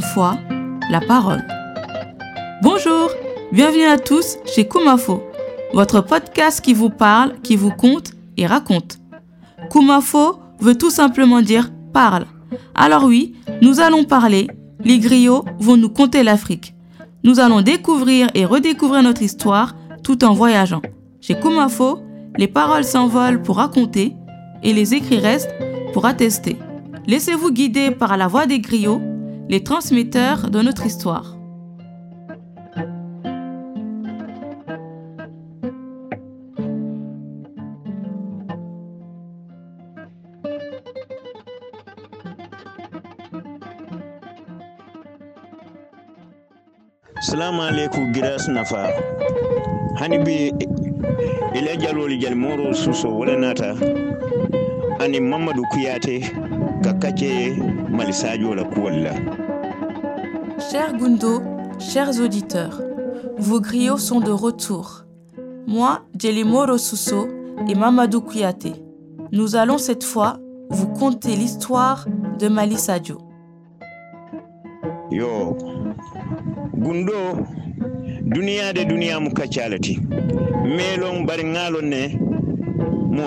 foi, la parole. Bonjour, bienvenue à tous chez Kumafo, votre podcast qui vous parle, qui vous compte et raconte. Kumafo veut tout simplement dire parle. Alors oui, nous allons parler, les griots vont nous conter l'Afrique. Nous allons découvrir et redécouvrir notre histoire tout en voyageant. Chez Kumafo, les paroles s'envolent pour raconter et les écrits restent pour attester. Laissez-vous guider par la voix des griots, les transmetteurs de notre histoire. salamu aleykum giras nafa. Hani bi ila jaloli jal moro suso wala nata. Ani mamadou kuyate ka kacce mali sadio la kuwol la Chers Gundo, chers auditeurs, vos griots sont de retour. Moi, Djelimoro Sousso et Mamadou Kouyaté. Nous allons cette fois vous conter l'histoire de Mali Sadio. yo gundo duniya de duniya mu kaccalati melon bari ŋalon ne mo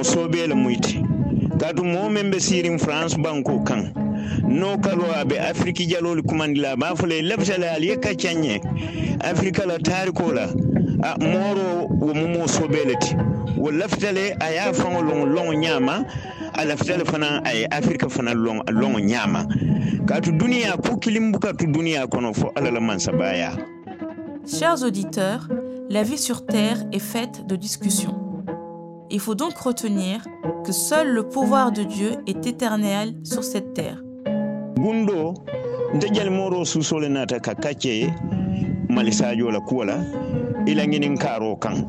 mo men be sirin france banko kan no kalo abe afrique jaloli kumandila ba fole lebtale al ye kaccanñe afrique la tariko la a moro wo mu mo soobele ti wo laftale a ya faŋo loŋ loŋo ñama a laftale fana a ye afrique fana loŋ loŋo kilimbu katu duniya kono fo ala la mansabaya Chers auditeurs, la vie sur Terre est faite de discussions. Il faut donc retenir que seul le pouvoir de Dieu est éternel sur cette terre. Gundo nte jalimoro susole nata ka kacce mali la kuwo la ila ŋinin karo kan.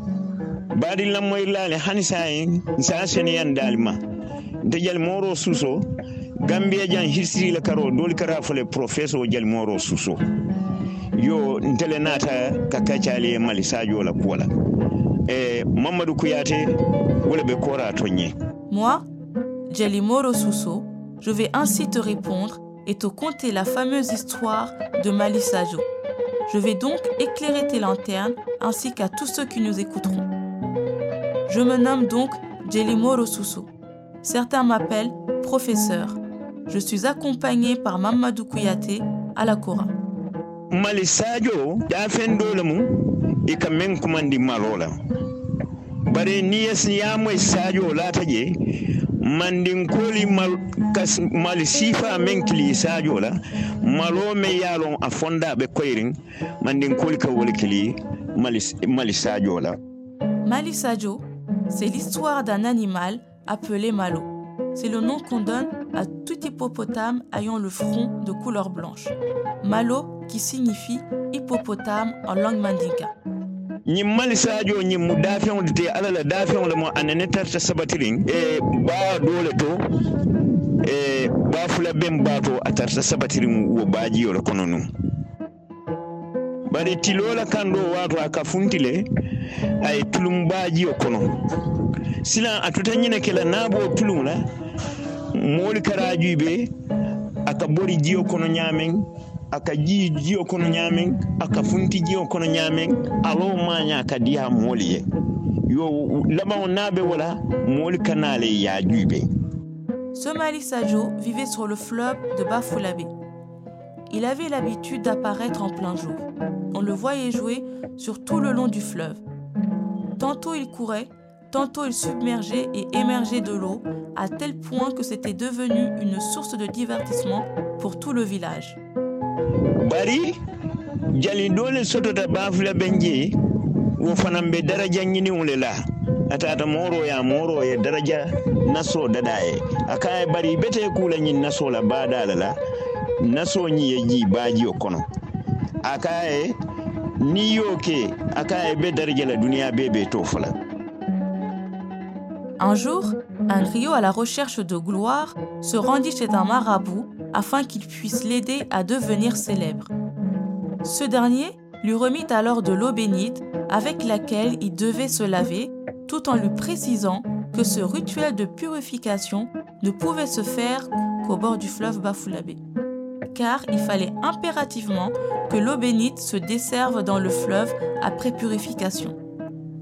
Baadi lammoyir laale hani sayin sa seneyan ma. Nte jalimoro suuso suso gambia jan hisiri la karo doli kara fole profeso jali moro suso. Yo ntele nata ka kaccali ye mali la kuwo la e mamadou kuyate wala be kora to ñe Moi, jalimoro Sousso, je vais ainsi te répondre et te conter la fameuse histoire de Mali Sadio. Je vais donc éclairer tes lanternes ainsi qu'à tous ceux qui nous écouteront. Je me nomme donc Djelimoro Sousso. Certains m'appellent professeur. Je suis accompagné par Mamadou Kouyaté à la Kora. mali sadio dafen dole mu i ka men kumandi la mandinkoli mal malo a c'est l'histoire d'un animal appelé Malo. C'est le nom qu'on donne à tout hippopotame ayant le front de couleur blanche. Malo qui signifie hippopotame en langue mandinka. Ñin mali sadio ñin mu dafeŋo de te ala la dafeŋo le mo anene tarta sabatirin e baa dole to e baa fula ben baa to a tarta sabatirin wo baajiyo le kono nu bari tiloo la kan ɗo waato a ka funtile a ye tulum baajiyo kono. Silan a tuta ñine ke la naaboo tulum la moolu karaajuy be a ka bori jiyo kono ñaameŋ a ka jii jiyo kono ñaameŋ a ka funti jiyo kono ñaameŋ aloo maaña ka diya moolu ye yo labaŋo naa be wo la moolu ka naa le yaajuy be Ce Mali Sadio vivait sur le fleuve de Bafoulavé. Il avait l'habitude d'apparaître en plein jour. On le voyait jouer sur tout le long du fleuve. Tantôt il courait, tantôt il submergeait et émergeait de l'eau, à tel point que c'était devenu une source de divertissement pour tout le village. Bari jali dole sotota baafula ben je wo fanan be daraja ñiniŋo le la. A tata moro ya moro ye daraja naso dada ye ye bari bete kula ñin naso la baada la la naso ñi ye ji baajiyo kono ye ye be daraja la duniya bee be la. Un jour, un griot à la recherche de gloire se rendit chez un marabout afin qu'il puisse l'aider à devenir célèbre. Ce dernier lui remit alors de l'eau bénite avec laquelle il devait se laver, tout en lui précisant que ce rituel de purification ne pouvait se faire qu'au bord du fleuve Bafoulavé. car il fallait impérativement que l'eau bénite se desserve dans le fleuve après purification.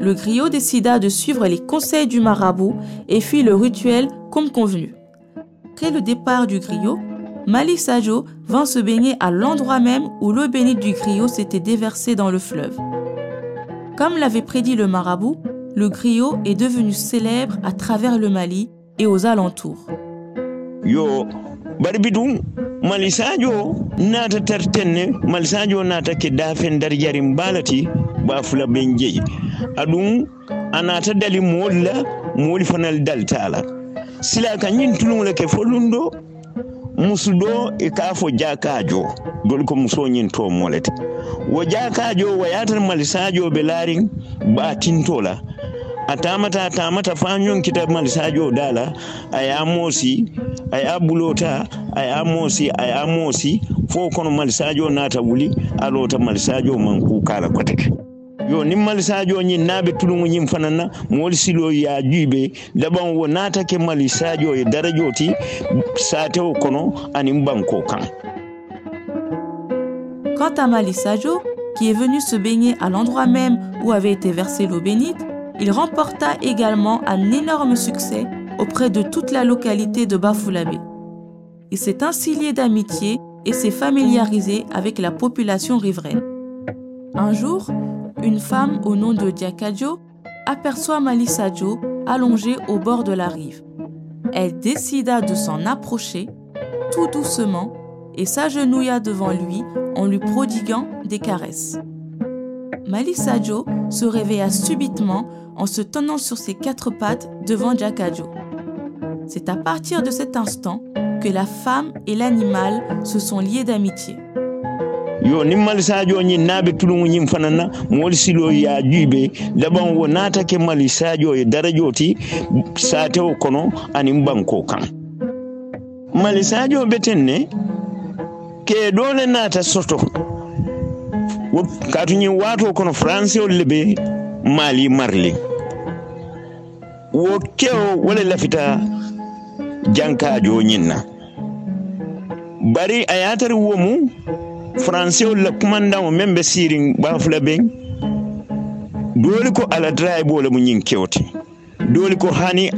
Le griot décida de suivre les conseils du marabout et fit le rituel comme convenu. Après le départ du griot, Mali Sajo vint se baigner à l'endroit même où l'eau bénite du griot s'était déversée dans le fleuve. Comme l'avait prédit le marabout, le griot est devenu célèbre à travers le Mali et aux alentours. Yo, barbidou, Mali Sajo nata tartenne, Mali Sajo nata ke dafen dar yarim balati ba fula benjeyi. Adun anata dali molla moli fanal daltala. Sila kanyin tulungule ke folundo musu ɗo e ka fo jakajo gol ko musoñin to molete wo jakajo wo yatan malisajo ɓe laari ba tintola a tamata tamata fa malisajo dala. Aya moosi aya bulota aya moosi aya moosi fo kono malisajo nata wuli alota malisajo man kukala koteke Quant à Mali Sajo, qui est venu se baigner à l'endroit même où avait été versée l'eau bénite, il remporta également un énorme succès auprès de toute la localité de Bafulabé. Il s'est ainsi lié d'amitié et s'est familiarisé avec la population riveraine. Un jour, une femme au nom de Diakajo aperçoit Malisajo allongé au bord de la rive. Elle décida de s'en approcher tout doucement et s'agenouilla devant lui en lui prodiguant des caresses. Malisajo se réveilla subitement en se tenant sur ses quatre pattes devant Jakajo. C'est à partir de cet instant que la femme et l'animal se sont liés d'amitié. Yo nin malisajo ñin naɓe tulugu ñin fanana moolu silo ya juiɓe laban wo natake malisajo e darajo ti satewo kono anin banko kan malisajo beten ne ke dole nata soto. Katu ñin wato kono français ol le ɓe mali marli wo kewo wole lafita jankajo ñinna bari a yatari womu la hani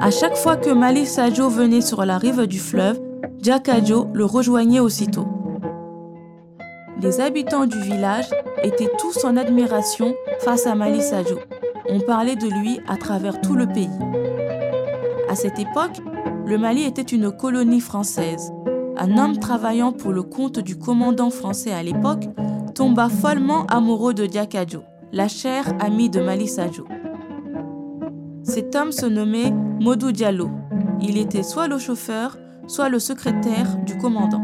À chaque fois que Mali Sajo venait sur la rive du fleuve, Jakajo le rejoignait aussitôt. Les habitants du village étaient tous en admiration face à Mali Sajo. On parlait de lui à travers tout le pays. À cette époque, le Mali était une colonie française. Un homme travaillant pour le compte du commandant français à l'époque tomba follement amoureux de Diakajo, la chère amie de Mali Sajo. Cet homme se nommait Modou Diallo. Il était soit le chauffeur, soit le secrétaire du commandant.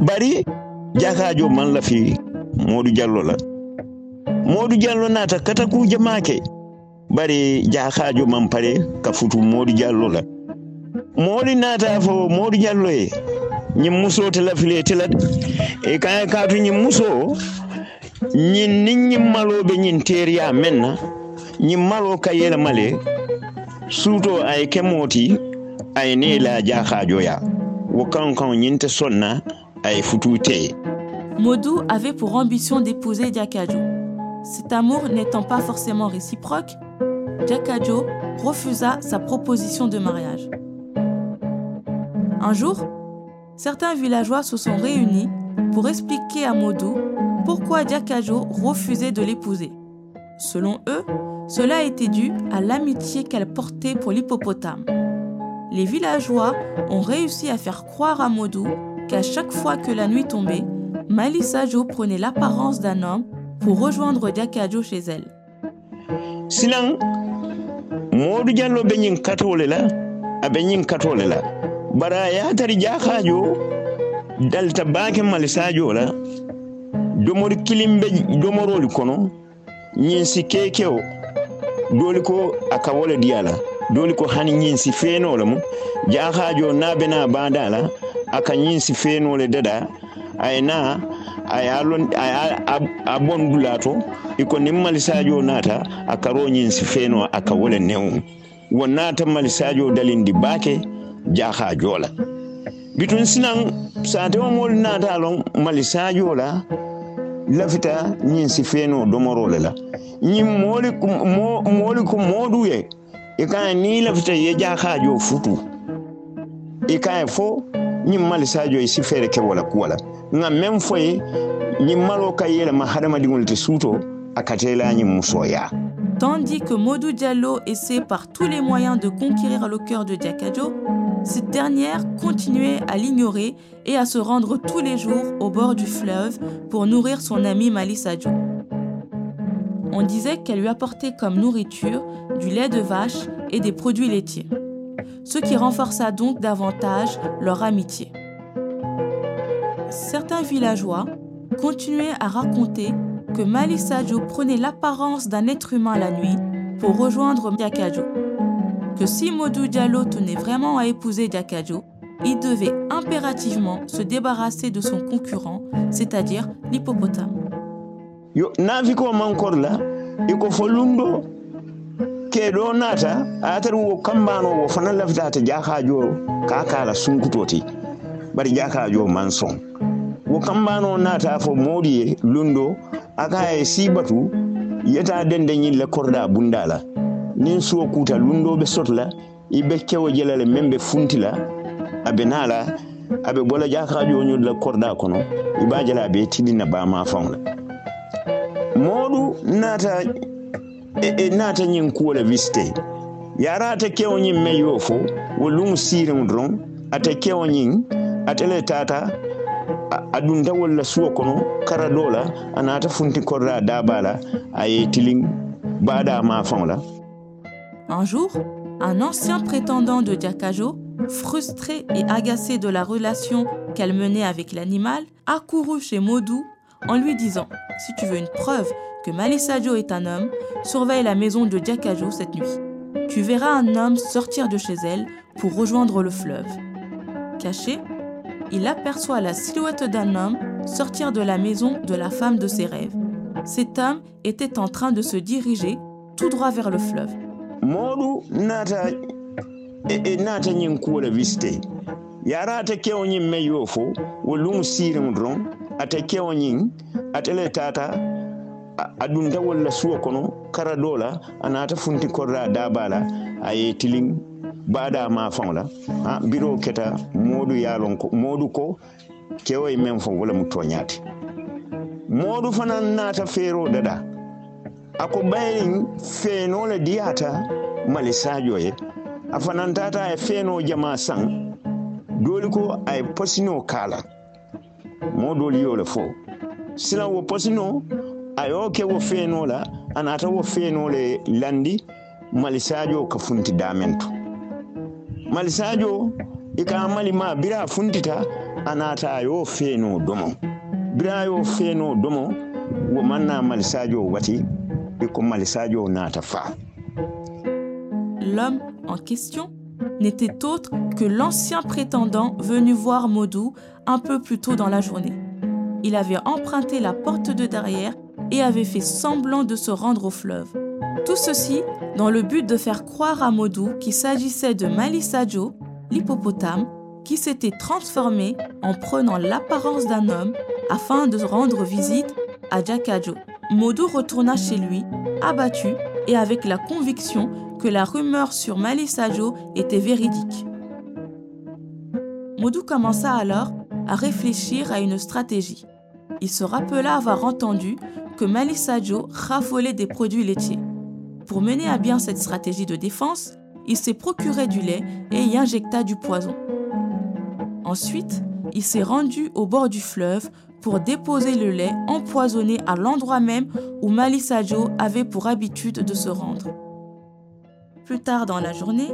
bari la make bari jakajo man pare ka futu modu diallo la mooli nata fo modu diallo e ñin muso te lafile telat e kaya katu ñin muso ñin ne la wo te. Teye Modou avait pour ambition d'épouser Diakajo. Cet amour n'étant pas forcément réciproque, Diakajo refusa sa proposition de mariage. Un jour, certains villageois se sont réunis pour expliquer à Modou pourquoi Diakajo refusait de l'épouser. Selon eux, cela était dû à l'amitié qu'elle portait pour l'hippopotame. les villageois ont réussi à faire croire à Modou qu'à chaque fois que la nuit tombait, Mali Sajo prenait l'apparence d'un homme pour rejoindre Diakajo chez elle. sinan modu jallo be ñin katole la abe ñin katole la. Bara yatari jakajo dalta bake malisajo la domori kilimbe domoroli kono ñin si kekeo doli ko aka wole diyala doli ko hani ñin si feno la mu jakajo nabe na banda la aka ñin si feno le dada ay na ay alon ay a bon iko nim malisajo nata a roñin si feno aka wole new won nata malisajo dalindi bake jaha la bitun sinan satewo mol nata lon malisajo la lafita ñin si feno domoro le la ñin mooli mooli ko moodu ye i kaŋ ni lafita ye jakajo futu. I kaŋ fo musoya Tandis que Modou Diallo essaie par tous les moyens de conquérir le cœur de Diakajo, cette dernière continuait à l'ignorer et à se rendre tous les jours au bord du fleuve pour nourrir son ami Mali Sadio. On disait qu'elle lui apportait comme nourriture du lait de vache et des produits laitiers, ce qui renforça donc davantage leur amitié. Certains villageois continuaient à raconter que Mali Sadio prenait l'apparence d'un être humain la nuit pour rejoindre Diakajo. Que si Modou Diallo tenait vraiment à épouser Diakajo, il devait impérativement se débarrasser de son concurrent, c'est-à-dire l'hippopotame. yo keɗo naata atar wo kambano wo fana lafitata jakajo ka kala sunkutoti bari jakajo man son wo kambano naata fo moɗi ye lundo aka e sibatu yeta dende ñille korda bundala nin suwo kuta lundo ɓe sotla iɓe kewo jelale men ɓe funtila aɓe nala aɓe bola jakajo ñodla korda kono jala ɓe tidina bama fawla moɗu naata Un jour, un ancien prétendant de Diakajo, frustré et agacé de la relation qu'elle menait avec l'animal, accourut chez Modou en lui disant Si tu veux une preuve que Malisajo est un homme, surveille la maison de Diakajo cette nuit. Tu verras un homme sortir de chez elle pour rejoindre le fleuve. Caché, il aperçoit la silhouette d'un homme sortir de la maison de la femme de ses rêves. Cet homme était en train de se diriger tout droit vers le fleuve. A dunta walla suwo kono kara do la a naata funti korda daba la a ye tiliŋ baada ma faŋo la ha biro keta modu yalon ko modu ko kewo ye meŋ fo wala mu toñaati modu fanaŋ naata feero dada ako bayin feeno le diyata malisajo ye a fanantata a ye feeno jama san dooli ko a ye posino kala mo dooli yo le fo. Silan wo posino a yo ke wo feeno la a nata wo feeno le landi malisajo ka funti damen to malisajo i ka mali ma bira funtita a yo feeno domo. Bira yo feeno domo wo manna malisajo wati i ko malisajo nata fa. L'homme en question n'était autre que l'ancien prétendant venu voir Modou un peu plus tôt dans la journée. Il avait emprunté la porte de derrière et avait fait semblant de se rendre au fleuve. Tout ceci dans le but de faire croire à Modou qu'il s'agissait de Malisajo, l'hippopotame, qui s'était transformé en prenant l'apparence d'un homme afin de rendre visite à Jakajo. Modou retourna chez lui, abattu et avec la conviction que la rumeur sur Malisajo était véridique. Modou commença alors à réfléchir à une stratégie. Il se rappela avoir entendu que Malisajo raffolait des produits laitiers. Pour mener à bien cette stratégie de défense, il s'est procuré du lait et y injecta du poison. Ensuite, il s'est rendu au bord du fleuve pour déposer le lait empoisonné à l'endroit même où Malisajo avait pour habitude de se rendre. Plus tard dans la journée,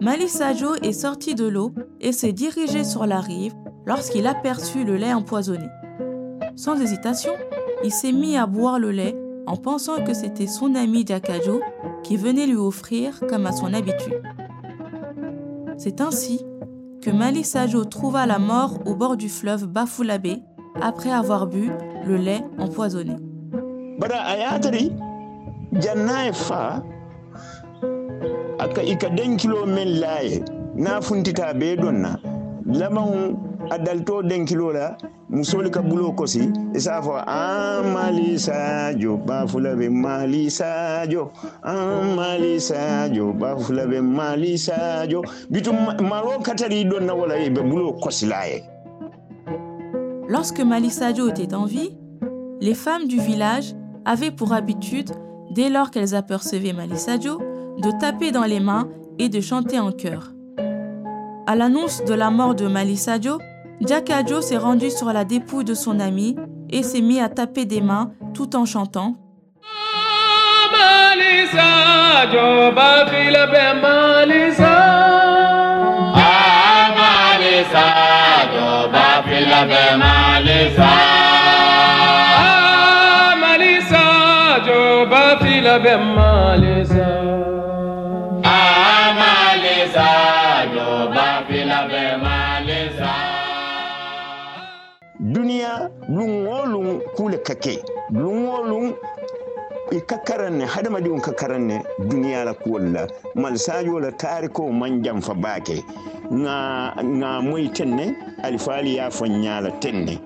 Malisajo est sorti de l'eau et s'est dirigé sur la rive lorsqu'il aperçut le lait empoisonné. Sans hésitation, il s'est mis à boire le lait en pensant que c'était son ami Jakajo qui venait lui offrir comme à son habitude. C'est ainsi que Malisajo trouva la mort au bord du fleuve Bafulabe après avoir bu le lait empoisonné. Adalto den kilo la musoli ka bulo kosi isa fo an mali sajo ba fula be mali sajo an mali sajo ba fula mali sajo bitu maro katari donna wala be bulo laye Lorsque Mali Sadio était en vie, les femmes du village avaient pour habitude, dès lors qu'elles apercevaient Mali Sadio, de taper dans les mains et de chanter en chœur. À l'annonce de la mort de Mali Sadio, Jakajo s'est rendu sur la dépouille de son ami et s'est mis à taper des mains tout en chantant. duniya lungolung kule kake lungolung i e ka karan ne hadamadenw ka karan ne duniya la kuwol la malisajo la tarikow man janfa baa kɛ nka moyi ten ne alifaali y'a fɔ ɲa la ten ne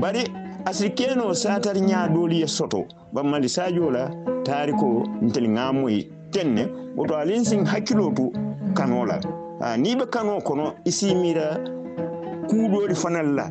bari asirikeno satari ɲa doli ye soto. Ba malisajo la tariko nteli nka moyi ten ne woto alen sin hakkilo tu kano la n'i be kano kono i si miira kuudori fana la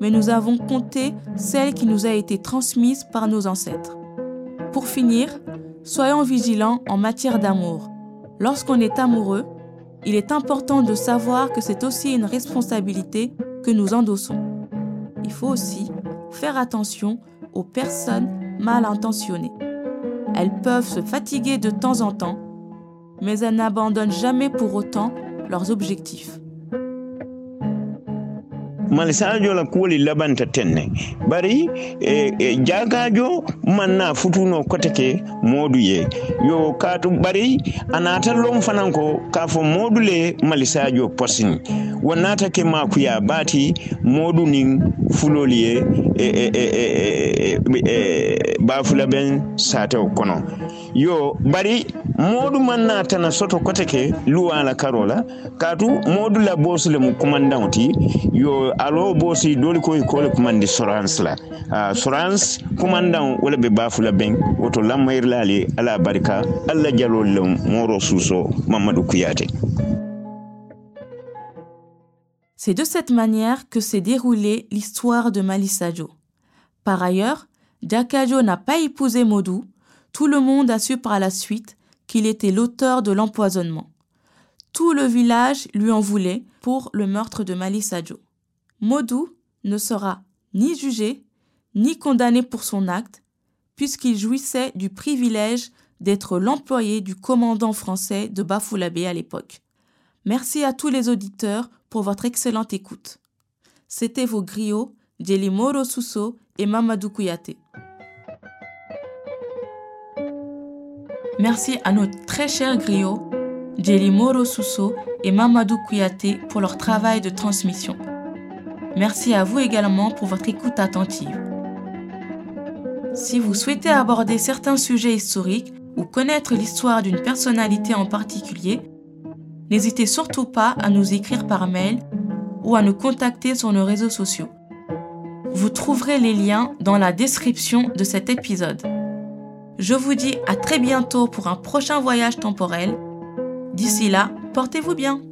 mais nous avons compté celle qui nous a été transmise par nos ancêtres. Pour finir, soyons vigilants en matière d'amour. Lorsqu'on est amoureux, il est important de savoir que c'est aussi une responsabilité que nous endossons. Il faut aussi faire attention aux personnes mal intentionnées. Elles peuvent se fatiguer de temps en temps, mais elles n'abandonnent jamais pour autant leurs objectifs. Malisajo la kuwoli labanta tenne bari e, e jagajo manna futuno kote ke modu ye yo katu bari anata lom fanan ko ka fo le malisajo posini wonata ke makuya bati modu nin fuloli ye e, e, e, e, e, e, bafula ben satew kono yo bari modu manna tana soto kote ke luwala karola. Katu modu la bosu le mu ti yo alo bosi doli ko ko kumandi sorance la. Uh, sorance commandant wala be bafula ben woto lammayrlali ala barika. Alla jalol le moro suso mamadou kuyate. C'est de cette manière que s'est déroulée l'histoire de Malisajo. Par ailleurs, Jakajo n'a pas épousé Modou, tout le monde a su par la suite qu'il était l'auteur de l'empoisonnement. Tout le village lui en voulait pour le meurtre de Malisajo. Modou ne sera ni jugé ni condamné pour son acte, puisqu'il jouissait du privilège d'être l'employé du commandant français de Bafulabé à l'époque. Merci à tous les auditeurs pour votre excellente écoute. C'était vos griots, Djelimoro Sousso et Mamadou Kouyaté. Merci à nos très chers griots, Djelimoro Sousso et Mamadou Kouyaté pour leur travail de transmission. Merci à vous également pour votre écoute attentive. Si vous souhaitez aborder certains sujets historiques ou connaître l'histoire d'une personnalité en particulier, n'hésitez surtout pas à nous écrire par mail ou à nous contacter sur nos réseaux sociaux. Vous trouverez les liens dans la description de cet épisode. Je vous dis à très bientôt pour un prochain voyage temporel. D'ici là, portez-vous bien.